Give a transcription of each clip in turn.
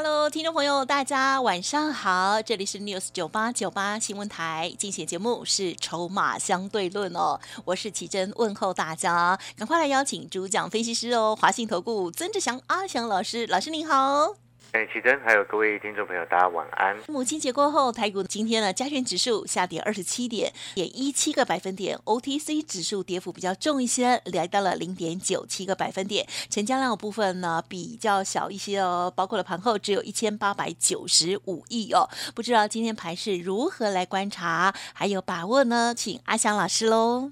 Hello，听众朋友，大家晚上好，这里是 News 九八九八新闻台，进行节目是筹码相对论哦，我是奇珍，问候大家，赶快来邀请主讲分析师哦，华信投顾曾志祥阿祥老师，老师您好。哎，奇珍，还有各位听众朋友，大家晚安。母亲节过后，台股今天呢，加权指数下跌二十七点，跌一七个百分点；OTC 指数跌幅比较重一些，来到了零点九七个百分点。成交量的部分呢比较小一些哦，包括了盘后只有一千八百九十五亿哦。不知道今天盘是如何来观察，还有把握呢？请阿翔老师喽。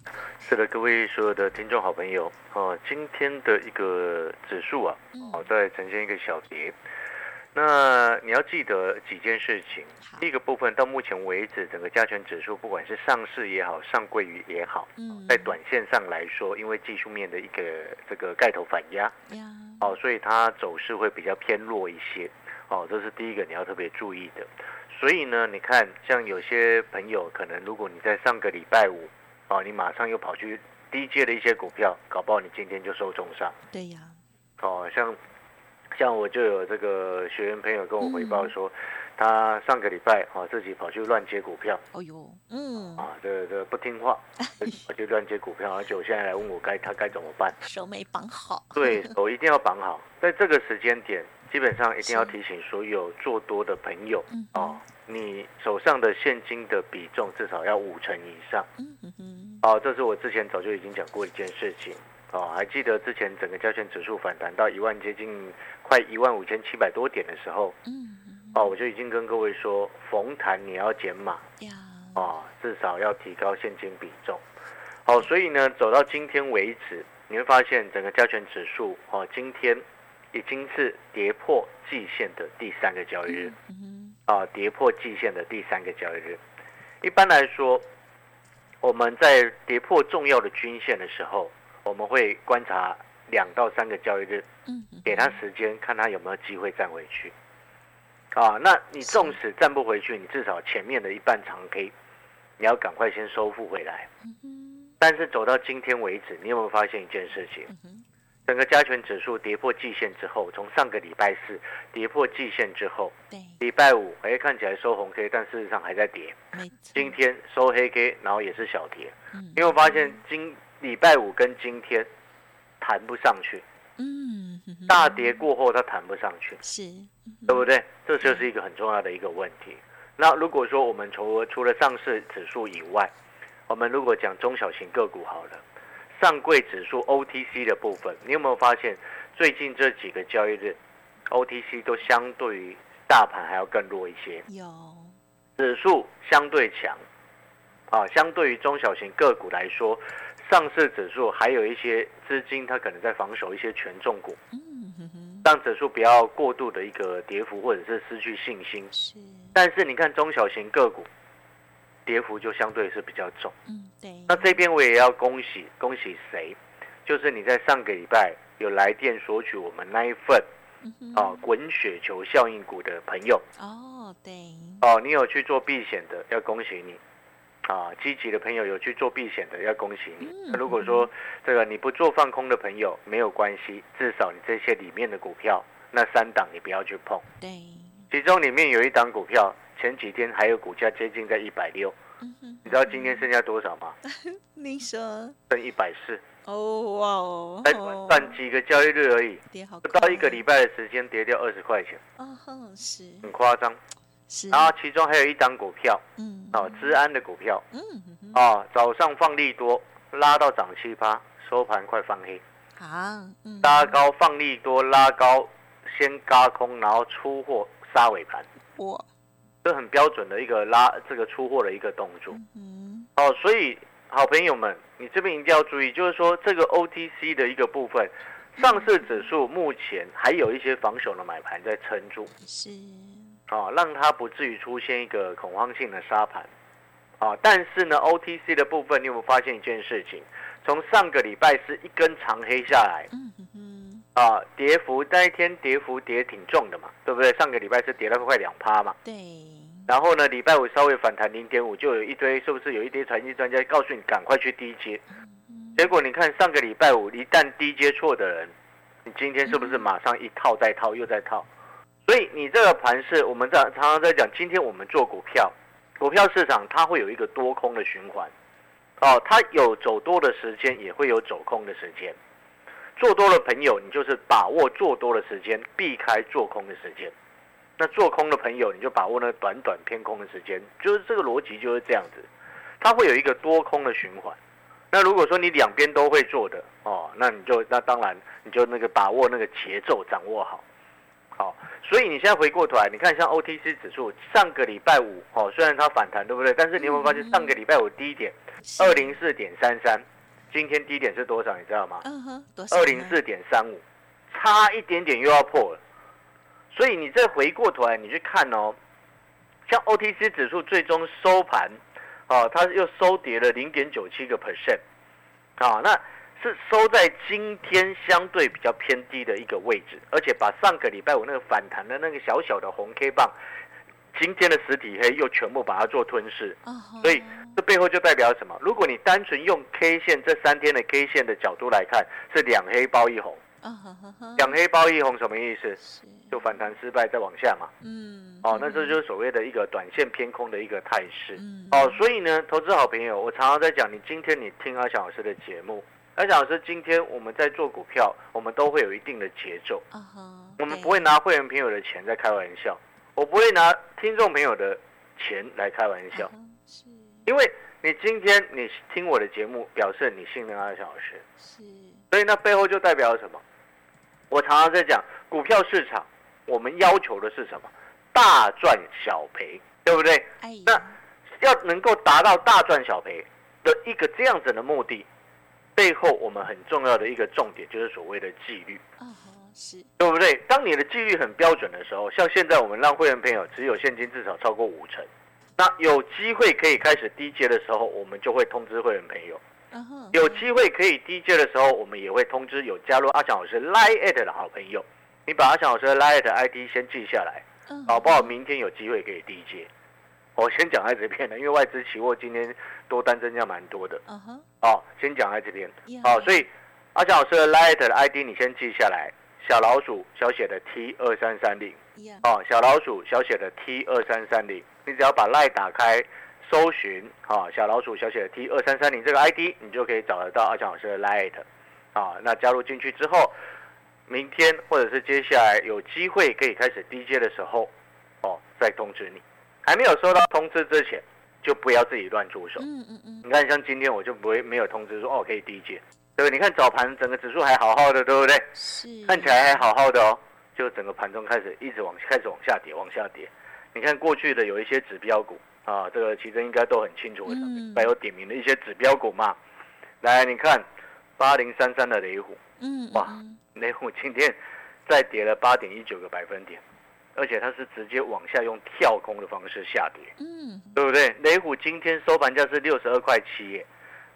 是的，各位所有的听众好朋友哦，今天的一个指数啊，哦，在呈现一个小跌。那你要记得几件事情。第一个部分，到目前为止，整个加权指数，不管是上市也好，上柜于也好，嗯在短线上来说，因为技术面的一个这个盖头反压，呀，哦，所以它走势会比较偏弱一些。哦，这是第一个你要特别注意的。所以呢，你看，像有些朋友，可能如果你在上个礼拜五，哦，你马上又跑去低阶的一些股票，搞不好你今天就受重伤。对呀，哦，像像我就有这个学员朋友跟我回报说，他上个礼拜啊自己跑去乱接股票。哦呦，嗯，啊，这这不听话，跑去乱接股票，而且我现在来问我该他该怎么办。手没绑好，对，手一定要绑好，在这个时间点，基本上一定要提醒所有做多的朋友嗯哦，你手上的现金的比重至少要五成以上。嗯哼哼，哦，这是我之前早就已经讲过一件事情。哦，还记得之前整个加权指数反弹到一万接近快一万五千七百多点的时候，嗯哦，我就已经跟各位说，逢弹你要减码呀，哦，至少要提高现金比重。好、所以呢，走到今天为止，你会发现整个加权指数哦，今天已经是跌破季线的第三个交易日。嗯啊，跌破季线的第三个交易日。一般来说，我们在跌破重要的均线的时候，我们会观察两到三个交易日，嗯，给他时间，看他有没有机会站回去。啊，那你纵使站不回去，你至少前面的一半长 K，你要赶快先收复回来。但是走到今天为止，你有没有发现一件事情？整个加权指数跌破季线之后，从上个礼拜四跌破季线之后，对，礼拜五哎看起来收红 K，但事实上还在跌。今天收黑 K，然后也是小跌，嗯。因为我发现今礼拜五跟今天弹不上去，嗯大跌过后它弹不上去，是，对不对？这就是一个很重要的一个问题。那如果说我们除除了上市指数以外，我们如果讲中小型个股好了，上柜指数 OTC 的部分，你有没有发现最近这几个交易日 OTC 都相对于大盘还要更弱一些？有，指数相对强，啊，相对于中小型个股来说，上市指数还有一些资金，它可能在防守一些权重股，让指数不要过度的一个跌幅或者是失去信心。是，但是你看中小型个股，跌幅就相对是比较重。嗯，对，那这边我也要恭喜恭喜谁？就是你在上个礼拜有来电索取我们那一份嗯哼啊滚雪球效应股的朋友。哦，对，哦，你有去做避险的，要恭喜你。啊，积极的朋友有去做避险的，要恭喜你。嗯那如果说这个你不做放空的朋友没有关系，至少你这些里面的股票，那三档你不要去碰。对，其中里面有一档股票，前几天还有股价接近在一百六，你知道今天剩下多少吗？你说，剩一百四，哦哇哦，才短短几个交易日而已，不到一个快礼拜的时间跌掉二十块钱，哦哼，是很夸张。是，然后其中还有一档股票，嗯，哦，治安的股票，嗯哦，早上放利多，拉到涨七八，收盘快放黑，啊，嗯，拉高放利多，拉高先嘎空，然后出货杀尾盘，哇，这很标准的一个拉这个出货的一个动作。嗯哦，所以好朋友们，你这边一定要注意，就是说这个 OTC 的一个部分，上市指数目前还有一些防守的买盘在撑住，是，哦，让它不至于出现一个恐慌性的沙盘。啊，但是呢，OTC 的部分，你有没有发现一件事情？从上个礼拜是一根长黑下来，啊，跌幅那一天跌幅跌挺重的嘛，对不对？上个礼拜是跌了快两趴嘛，对，然后呢，礼拜五稍微反弹零点五，就有一堆是不是有一堆财经专家告诉你赶快去低接？结果你看上个礼拜五一旦低接错的人，你今天是不是马上一套再套又再套？所以你这个盘是我们在常常在讲，今天我们做股票，股票市场它会有一个多空的循环，哦，它有走多的时间，也会有走空的时间。做多的朋友，你就是把握做多的时间，避开做空的时间。那做空的朋友，你就把握那短短偏空的时间，就是这个逻辑就是这样子，它会有一个多空的循环。那如果说你两边都会做的哦，那你就那当然你就那个把握那个节奏掌握，好。所以你现在回过头来，你看像 OTC 指数上个礼拜五哦，虽然它反弹对不对？但是你有没有发现上个礼拜五低点二零四点三三，今天低点是多少？你知道吗？嗯哼，多少？二零四点三五，差一点点又要破了。所以你再回过头来，你去看哦，像 OTC 指数最终收盘，哦，它又收跌了零点九七个 percent，啊，那是收在今天相对比较偏低的一个位置，而且把上个礼拜五那个反弹的那个小小的红 K 棒，今天的实体黑又全部把它做吞噬，所以这背后就代表什么？如果你单纯用 K 线这三天的 K 线的角度来看，是两黑包一红，两黑包一红什么意思？就反弹失败再往下嘛。嗯，哦，那这就是所谓的一个短线偏空的一个态势。嗯，哦，所以呢，投资好朋友，我常常在讲，你今天你听阿翔老师的节目，阿翔老师今天我们在做股票，我们都会有一定的节奏，我们不会拿会员朋友的钱在开玩笑，我不会拿听众朋友的钱来开玩笑，因为你今天你听我的节目，表示你信任阿翔老师，是，所以那背后就代表什么？我常常在讲股票市场，我们要求的是什么？大赚小赔，对不对？哎那，要能够达到大赚小赔的一个这样子的目的，背后我们很重要的一个重点就是所谓的纪律，嗯哼是，对不对？当你的纪律很标准的时候，像现在我们让会员朋友持有现金至少超过五成，那有机会可以开始低接的时候，我们就会通知会员朋友；有机会可以低接的时候，我们也会通知有加入阿翔老师 Line at 的好朋友。你把阿翔老师的 Line at ID 先记下来，嗯搞不好明天有机会可以低接。我先讲在这边的，因为外资期货今天多单增加蛮多的嗯哼，哦，先讲在这边呀哦，所以阿强老师的 Light 的 ID 你先记下来，小老鼠小写的 T 二三三零呀，哦，小老鼠小写的 T 二三三零，你只要把 Light 打开，搜寻啊、小老鼠小写的 T 二三三零这个 ID，你就可以找得到阿强老师的 Light 啊、那加入进去之后，明天或者是接下来有机会可以开始 DJ 的时候，哦，再通知你。还没有收到通知之前，就不要自己乱出手。嗯嗯嗯，你看，像今天我就不会没有通知说哦可以低接，对不对？你看早盘整个指数还好好的，对不对？是，看起来还好好的哦，就整个盘中开始一直往开始往下跌，往下跌。你看过去的有一些指标股啊，这个其实应该都很清楚，嗯还有点名的一些指标股嘛。来，你看八零三三的雷虎，嗯，哇嗯雷虎今天再跌了八点一九个百分点，而且它是直接往下用跳空的方式下跌。嗯，对不对？雷虎今天收盘价是六十二块七，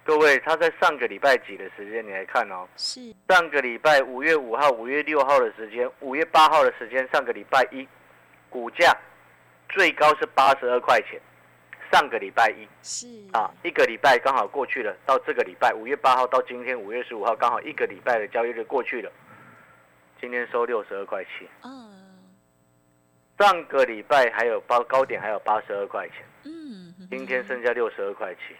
各位，它在上个礼拜几的时间你来看哦，是，上个礼拜五月五号、五月六号的时间，五月八号的时间，上个礼拜一，股价最高是八十二块钱。上个礼拜一是啊，，一个礼拜刚好过去了，到这个礼拜五月八号到今天五月十五号，刚好一个礼拜的交易日过去了。今天收六十二块七，嗯上个礼拜还有高高点还有八十二块钱。嗯，今天剩下六十二块七，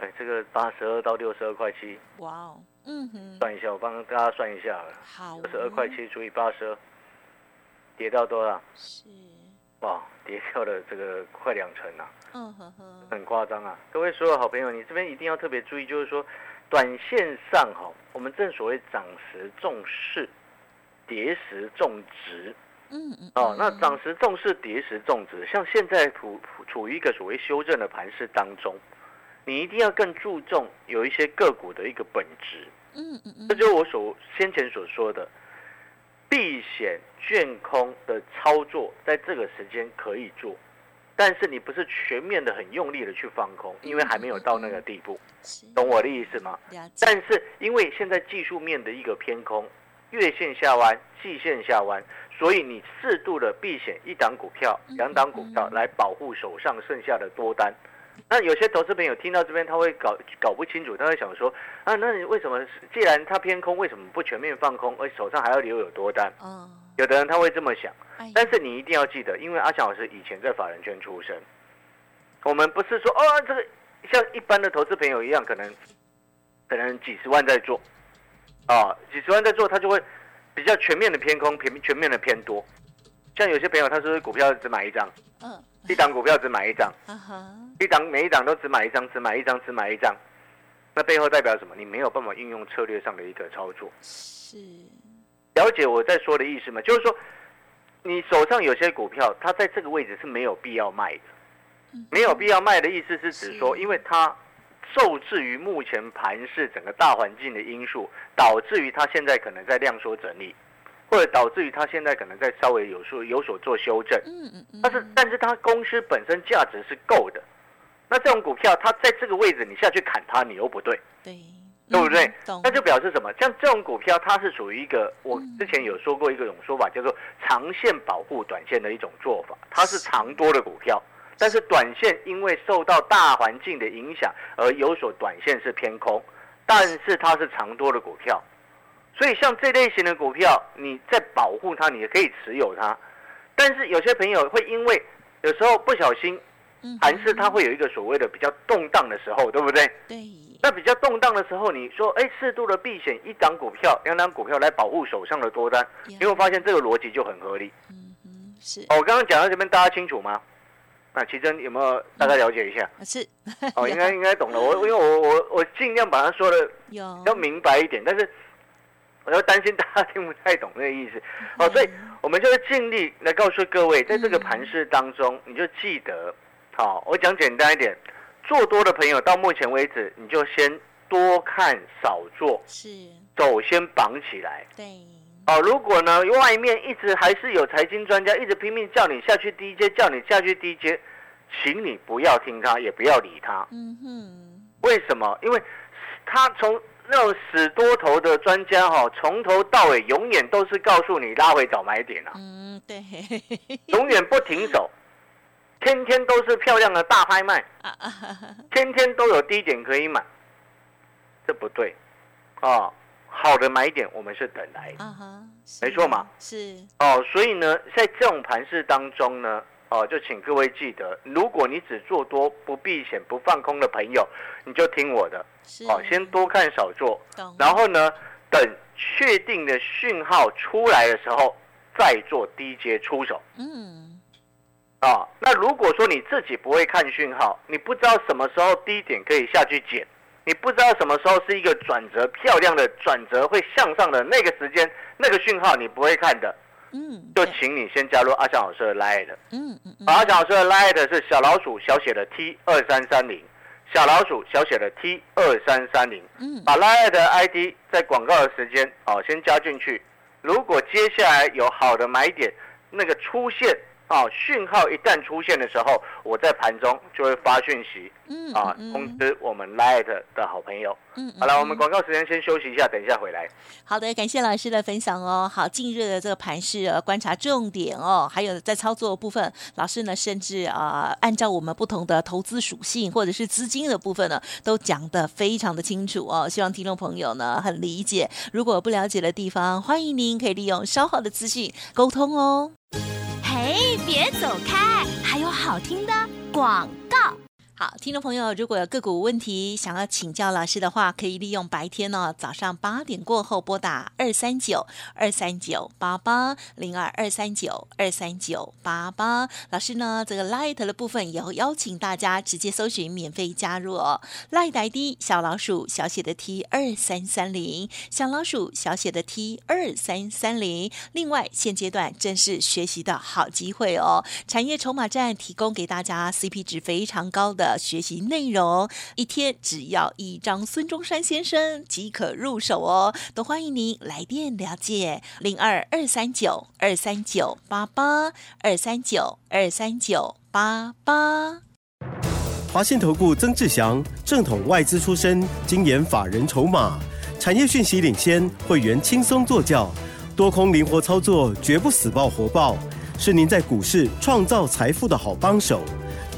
哎，这个八十二到六十二块七，哇哦，嗯哼，算一下，我帮大家算一下了，好，六十二块，七除以八十二，跌到多少？是，哇，跌掉了这个快两成啊，嗯哼哼，很夸张啊！各位所有好朋友，你这边一定要特别注意，就是说，短线上哈，我们正所谓涨时重视，跌时重值。嗯嗯，哦，那嗯涨时重视，跌时重值。像现在处处于一个所谓修正的盘势当中，你一定要更注重有一些个股的一个本质。嗯嗯嗯，这就是我所先前所说的，避险券空的操作，在这个时间可以做，但是你不是全面的很用力的去放空，因为还没有到那个地步，懂我的意思吗？但是因为现在技术面的一个偏空，月线下弯、季线下弯，所以你适度的避险一档股票、两档股票来保护手上剩下的多单。那有些投资朋友听到这边，他会搞搞不清楚，他会想说啊，那你为什么既然它偏空，为什么不全面放空，而手上还要留有多单？嗯，有的人他会这么想，哎但是你一定要记得，因为阿翔老师以前在法人圈出身，我们不是说哦，这个像一般的投资朋友一样，可能可能几十万在做，啊，几十万在做，他就会比较全面的偏空，全全面的偏多。像有些朋友，他说股票只买一张，嗯，一档股票只买一张，一档每一档都只买一张，只买一张，只买一张，那背后代表什么？你没有办法运用策略上的一个操作。是，了解我在说的意思吗？就是说，你手上有些股票，它在这个位置是没有必要卖的。没有必要卖的意思是指说，因为它受制于目前盘市整个大环境的因素，导致于它现在可能在量缩整理，或者导致于它现在可能在稍微有所有所做修正。嗯嗯嗯，但是，但是它公司本身价值是够的。那这种股票，它在这个位置你下去砍它，你又不对。对，对不对那就表示什么？像这种股票，它是属于一个我之前有说过一个种说法，叫做长线保护短线的一种做法。它是长多的股票，但是短线因为受到大环境的影响而有所短线是偏空，但是它是长多的股票。所以像这类型的股票，你在保护它，你也可以持有它。但是有些朋友会因为有时候不小心，嗯盘势它会有一个所谓的比较动荡的时候，对不对？对，那比较动荡的时候，你说，哎，适度的避险一档股票、两档股票来保护手上的多单，呀你会发现这个逻辑就很合理。嗯嗯是哦，我刚刚讲到这边，大家清楚吗？那奇珍有没有大概了解一下？是，哦，应该应该懂了。我因为我我我尽量把它说的要明白一点，但是我要担心大家听不太懂那个意思。哦，所以我们就是尽力来告诉各位，在这个盘势当中，你就记得，好，我讲简单一点，做多的朋友到目前为止，你就先多看少做，是，走先绑起来。对，哦，如果呢外面一直还是有财经专家一直拼命叫你下去低阶，叫你下去低阶，请你不要听他，也不要理他。嗯哼，为什么？因为他从那种死多头的专家哈、从头到尾永远都是告诉你拉回早买点啊，嗯对，永远不停手，天天都是漂亮的大拍卖，天天都有低点可以买，这不对啊。好的买点我们是等来。的。没错嘛。是，哦，所以呢，在这种盘势当中呢，哦，就请各位记得，如果你只做多不避险不放空的朋友，你就听我的。是，哦，先多看少做，懂，然后呢，等确定的讯号出来的时候，再做低阶出手。嗯，啊。那如果说你自己不会看讯号，你不知道什么时候低点可以下去捡，你不知道什么时候是一个转折漂亮的转折会向上的那个时间，那个讯号你不会看的，嗯，就请你先加入阿翔老师的 Line。嗯嗯嗯，阿翔老师的 Line 是小老鼠小写的 T 二三三零，小老鼠小写的 T 二三三零。嗯，把 Line 的 ID 在广告的时间哦先加进去。如果接下来有好的买点，那个出现啊讯号一旦出现的时候，我在盘中就会发讯息嗯啊嗯通知我们 Line 的好朋友。嗯，嗯好了，我们嗯广告时间先休息一下，等一下回来。好的，感谢老师的分享哦。好，近日的这个盘势呃观察重点哦，还有在操作的部分，老师呢甚至啊、呃按照我们不同的投资属性或者是资金的部分呢，都讲得非常的清楚哦。希望听众朋友呢很理解。如果不了解的地方，欢迎您可以利用稍后的资讯沟通哦。哎，别走开，还有好听的广告。好，听众朋友，如果有个股问题想要请教老师的话，可以利用白天呢、早上八点过后拨打二三九二三九八八零二二三九二三九八八。老师呢，这个 Light 的部分也会邀请大家直接搜寻免费加入哦。Light ID 小老鼠小写的 T 二三三零，小老鼠小写的 T 二三三零。另外，现阶段正是学习的好机会哦。产业筹码站提供给大家 CP 值非常高的的学习内容，一天只要一张孙中山先生即可入手哦。都欢迎您来电了解零二二三九二三九八八二三九二三九八八。华信投顾曾志祥，正统外资出身，精研法人筹码，产业讯息领先，会员轻松做教，多空灵活操作，绝不死爆活爆，是您在股市创造财富的好帮手。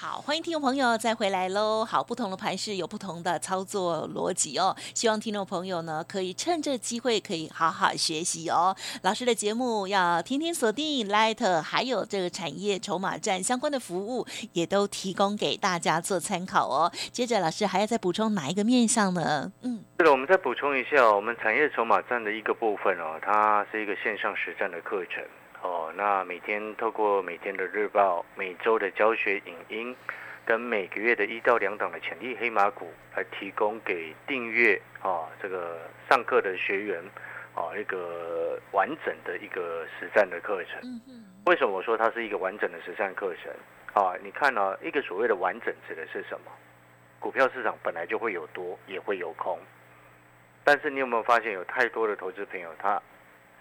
好，欢迎听众朋友再回来喽。好，不同的盘势有不同的操作逻辑哦。希望听众朋友呢，可以趁这机会可以好好学习哦。老师的节目要天天锁定 Light，还有这个产业筹码站相关的服务，也都提供给大家做参考哦。接着，老师还要再补充哪一个面向呢？嗯，对了，我们再补充一下，我们产业筹码站的一个部分哦，它是一个线上实战的课程。哦，那每天透过每天的日报、每周的教学影音，跟每个月的一到两档的潜力黑马股，来提供给订阅啊这个上课的学员啊一个完整的一个实战的课程。为什么我说它是一个完整的实战课程？啊，你看呢，一个所谓的完整指的是什么？股票市场本来就会有多，也会有空，但是你有没有发现，有太多的投资朋友他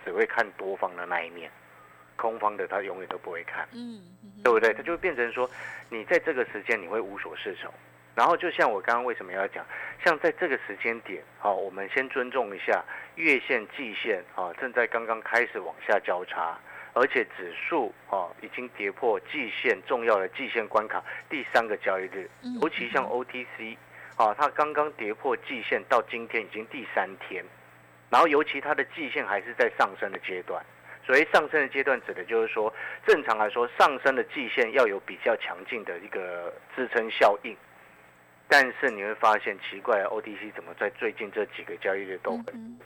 只会看多方的那一面？空方的他永远都不会看，嗯，对不对？他就会变成说，你在这个时间你会无所适从。然后就像我刚刚为什么要讲，像在这个时间点，好，我们先尊重一下月线、季线，啊，正在刚刚开始往下交叉，而且指数啊已经跌破季线重要的季线关卡第三个交易日，尤其像 OTC，啊，它刚刚跌破季线到今天已经第三天，然后尤其它的季线还是在上升的阶段。所谓上升的阶段，指的就是说，正常来说，上升的季线要有比较强劲的一个支撑效应。但是你会发现奇怪，OTC 怎么在最近这几个交易日都很，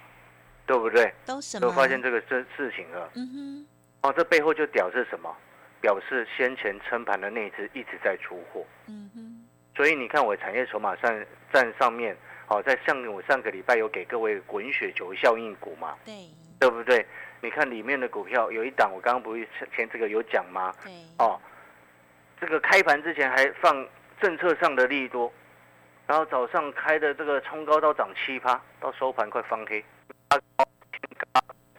对不对？都什么？都发现这个这事情了。嗯哼。哦，这背后就表示什么？表示先前撑盘的那只一直在出货。嗯哼。所以你看，我产业筹码上站上面，好，在上我上个礼拜有给各位滚雪球效应股嘛？对。对不对？你看里面的股票有一档，我刚刚不是前这个有讲吗？哦，这个开盘之前还放政策上的利多，然后早上开的这个冲高到涨七趴，到收盘快翻黑，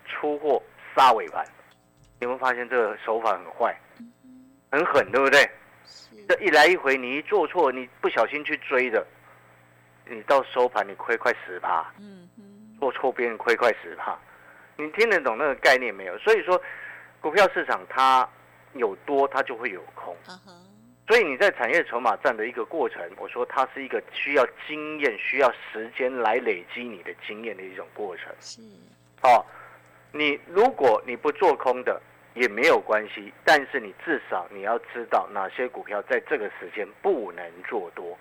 出货杀尾盘。有没有发现这个手法很坏，很狠，对不对？这一来一回，你一做错，你不小心去追的，你到收盘你亏快十趴。嗯做错别人亏快十趴。你听得懂那个概念没有？所以说，股票市场它有多，它就会有空。所以你在产业筹码战的一个过程，我说它是一个需要经验、需要时间来累积你的经验的一种过程。是。哦，你如果你不做空的也没有关系，但是你至少你要知道哪些股票在这个时间不能做多。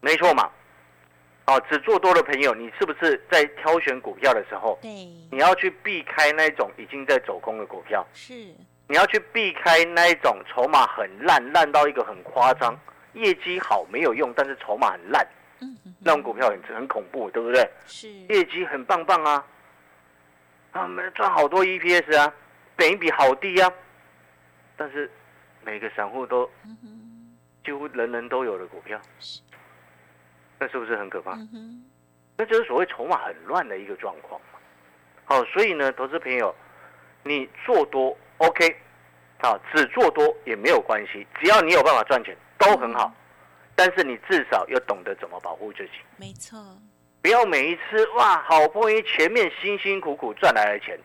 没错嘛。哦，只做多的朋友，你是不是在挑选股票的时候，对，你要去避开那种已经在走空的股票？是，你要去避开那一种筹码很烂，烂到一个很夸张，业绩好没有用，但是筹码很烂，嗯，那种股票很很恐怖，对不对？是，业绩很棒棒啊，他们赚好多 EPS 啊，本一比好低啊，但是每个散户都几乎人人都有的股票。那是不是很可怕？那就是所谓筹码很乱的一个状况嘛。好，所以呢，投资朋友，你做多 OK，好，只做多也没有关系，只要你有办法赚钱都很好。但是你至少要懂得怎么保护自己。没错。不要每一次哇，好不容易前面辛辛苦苦赚来的钱，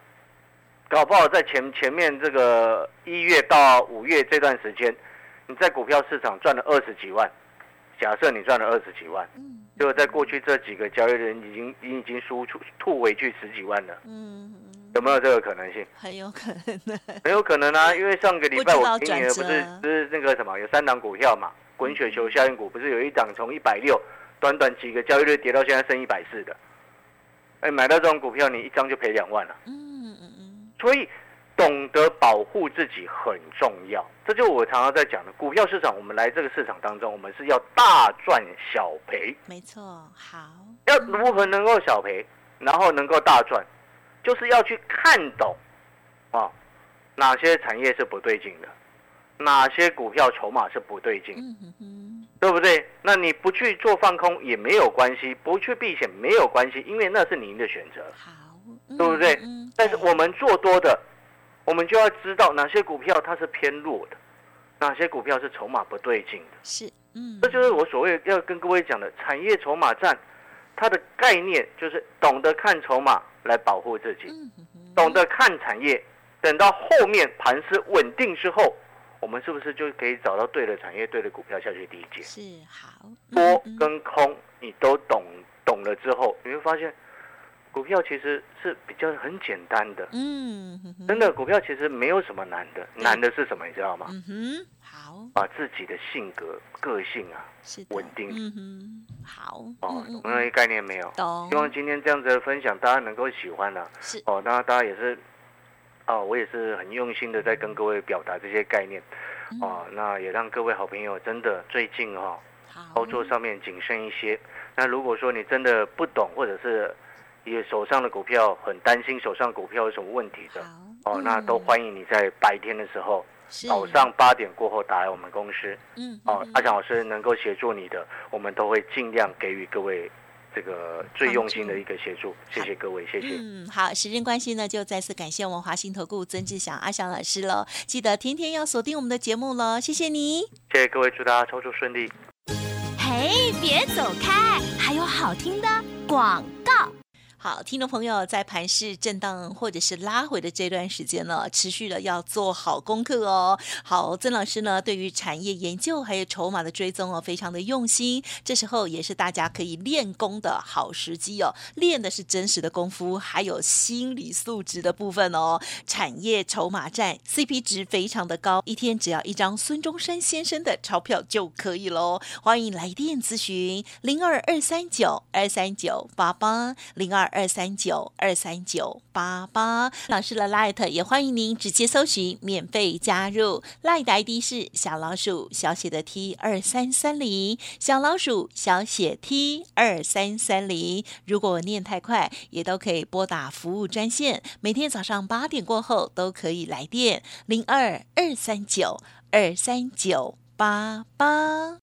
搞不好在前前面这个一月到五月这段时间，你在股票市场赚了二十几万。假设你赚了二十几万，结果在过去这几个交易日已经已经输出吐回去十几万了，嗯，有没有这个可能性？很有可能的，很有可能啊！因为上个礼拜我给你的不是不是那个什么，有三档股票嘛，滚雪球效应股，不是有一档从一百六，短短几个交易日跌到现在剩一百四的，哎，买到这种股票，你一张就赔两万了，嗯嗯嗯。所以懂得保护自己很重要。这就是我常常在讲的，股票市场，我们来这个市场当中，我们是要大赚小赔。没错，好，要如何能够小赔，然后能够大赚，就是要去看懂啊，哪些产业是不对劲的，哪些股票筹码是不对劲，嗯哼哼，对不对？那你不去做放空也没有关系，不去避险没有关系，因为那是您的选择。好，对不对嗯，但是我们做多的，我们就要知道哪些股票它是偏弱的，哪些股票是筹码不对劲的。是，嗯，这就是我所谓要跟各位讲的产业筹码战，它的概念就是懂得看筹码来保护自己，懂得看产业，等到后面盘势稳定之后，我们是不是就可以找到对的产业、对的股票下去理解？是好，多嗯跟空你都懂懂了之后，你会发现股票其实是比较很简单的。嗯真的，股票其实没有什么难的，对难的是什么？你知道吗？嗯哼，好，把自己的性格、个性啊，稳定嗯哼，好，哦，嗯懂那个概念没有？懂希望今天这样子的分享，大家能够喜欢啊。是，哦，那大家也是，哦，我也是很用心的在跟各位表达这些概念。嗯哦，那也让各位好朋友真的最近哈、好，操作上面谨慎一些。那如果说你真的不懂，或者是也手上的股票很担心手上股票有什么问题的，哦，那都欢迎你在白天的时候，早上八点过后打来我们公司，嗯哦，阿强老师能够协助你的，我们都会尽量给予各位这个最用心的一个协助。谢谢各位，谢谢。嗯，好，时间关系呢，就再次感谢我们华信投顾曾志祥阿祥老师喽。记得天天要锁定我们的节目喽，谢谢你。谢谢各位，祝大家操作顺利。嘿，别走开，还有好听的广告。好，听众朋友，在盘势震荡或者是拉回的这段时间呢，持续的要做好功课哦。好，曾老师呢，对于产业研究还有筹码的追踪哦，非常的用心。这时候也是大家可以练功的好时机哦，练的是真实的功夫，还有心理素质的部分哦。产业筹码战 CP 值非常的高，一天只要一张孙中山先生的钞票就可以喽。欢迎来电咨询零二二三九二三九八八零二二三九二三九八八。老师的 Light 也欢迎您直接搜寻免费加入，Light 的 ID 是小老鼠小写的 T 二三三零，小老鼠小写 T 二三三零。如果念太快，也都可以拨打服务专线，每天早上八点过后都可以来电零二二三九二三九八八。